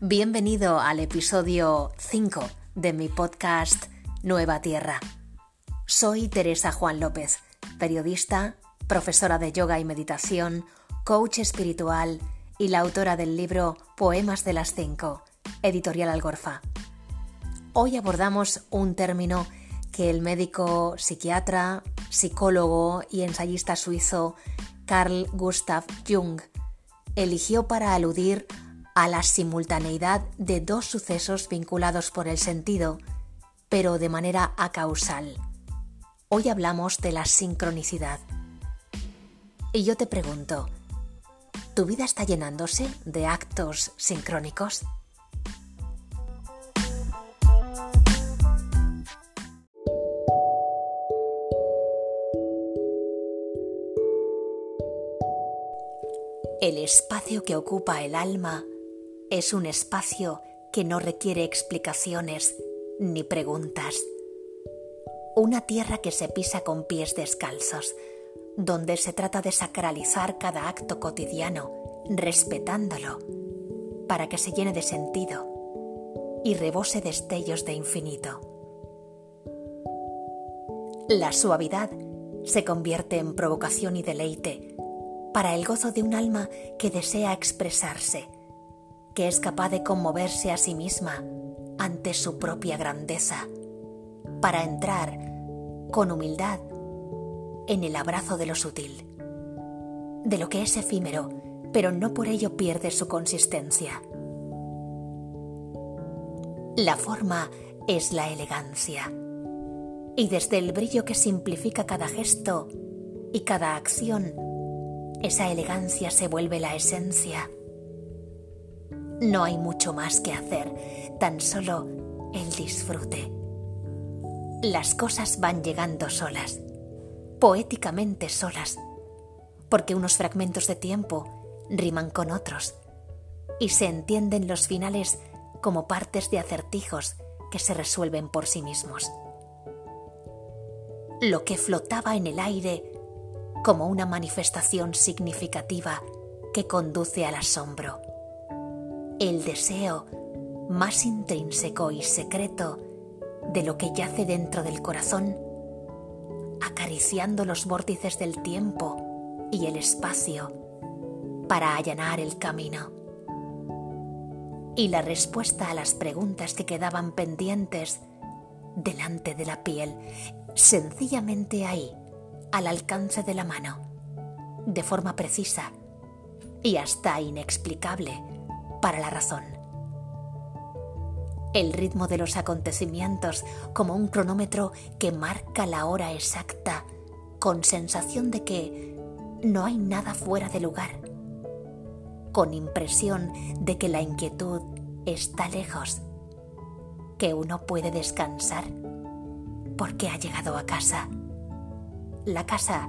Bienvenido al episodio 5 de mi podcast Nueva Tierra. Soy Teresa Juan López, periodista, profesora de yoga y meditación, coach espiritual y la autora del libro Poemas de las 5, editorial Algorfa. Hoy abordamos un término que el médico psiquiatra, psicólogo y ensayista suizo Carl Gustav Jung eligió para aludir a la simultaneidad de dos sucesos vinculados por el sentido, pero de manera acausal. Hoy hablamos de la sincronicidad. Y yo te pregunto, ¿tu vida está llenándose de actos sincrónicos? El espacio que ocupa el alma es un espacio que no requiere explicaciones ni preguntas. Una tierra que se pisa con pies descalzos, donde se trata de sacralizar cada acto cotidiano, respetándolo, para que se llene de sentido y rebose destellos de infinito. La suavidad se convierte en provocación y deleite para el gozo de un alma que desea expresarse que es capaz de conmoverse a sí misma ante su propia grandeza, para entrar con humildad en el abrazo de lo sutil, de lo que es efímero, pero no por ello pierde su consistencia. La forma es la elegancia, y desde el brillo que simplifica cada gesto y cada acción, esa elegancia se vuelve la esencia no hay mucho más que hacer, tan solo el disfrute. Las cosas van llegando solas, poéticamente solas, porque unos fragmentos de tiempo riman con otros y se entienden los finales como partes de acertijos que se resuelven por sí mismos. Lo que flotaba en el aire como una manifestación significativa que conduce al asombro el deseo más intrínseco y secreto de lo que yace dentro del corazón, acariciando los vórtices del tiempo y el espacio para allanar el camino. Y la respuesta a las preguntas que quedaban pendientes delante de la piel, sencillamente ahí, al alcance de la mano, de forma precisa y hasta inexplicable para la razón. El ritmo de los acontecimientos como un cronómetro que marca la hora exacta con sensación de que no hay nada fuera de lugar, con impresión de que la inquietud está lejos, que uno puede descansar porque ha llegado a casa, la casa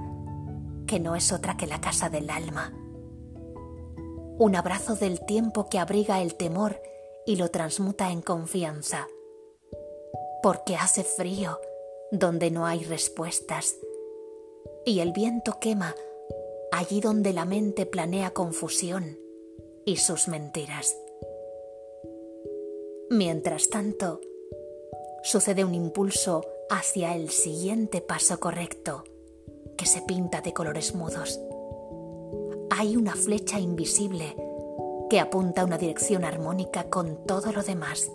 que no es otra que la casa del alma un abrazo del tiempo que abriga el temor y lo transmuta en confianza. Porque hace frío donde no hay respuestas y el viento quema allí donde la mente planea confusión y sus mentiras. Mientras tanto, sucede un impulso hacia el siguiente paso correcto que se pinta de colores mudos hay una flecha invisible que apunta una dirección armónica con todo lo demás,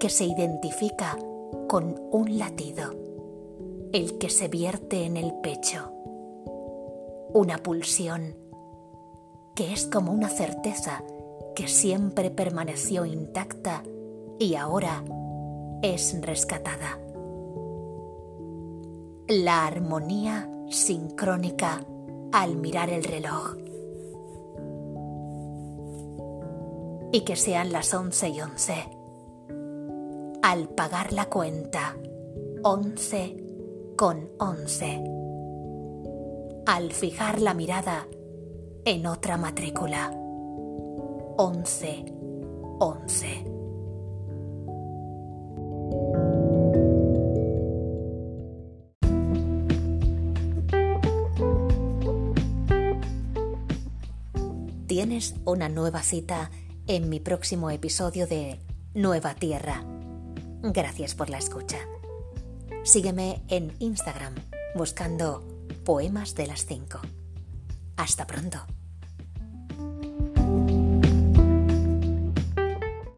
que se identifica con un latido, el que se vierte en el pecho, una pulsión que es como una certeza que siempre permaneció intacta y ahora es rescatada. La armonía sincrónica al mirar el reloj. Y que sean las once y once. Al pagar la cuenta, once con once. Al fijar la mirada en otra matrícula, once, once. Tienes una nueva cita en mi próximo episodio de Nueva Tierra. Gracias por la escucha. Sígueme en Instagram buscando Poemas de las 5. Hasta pronto.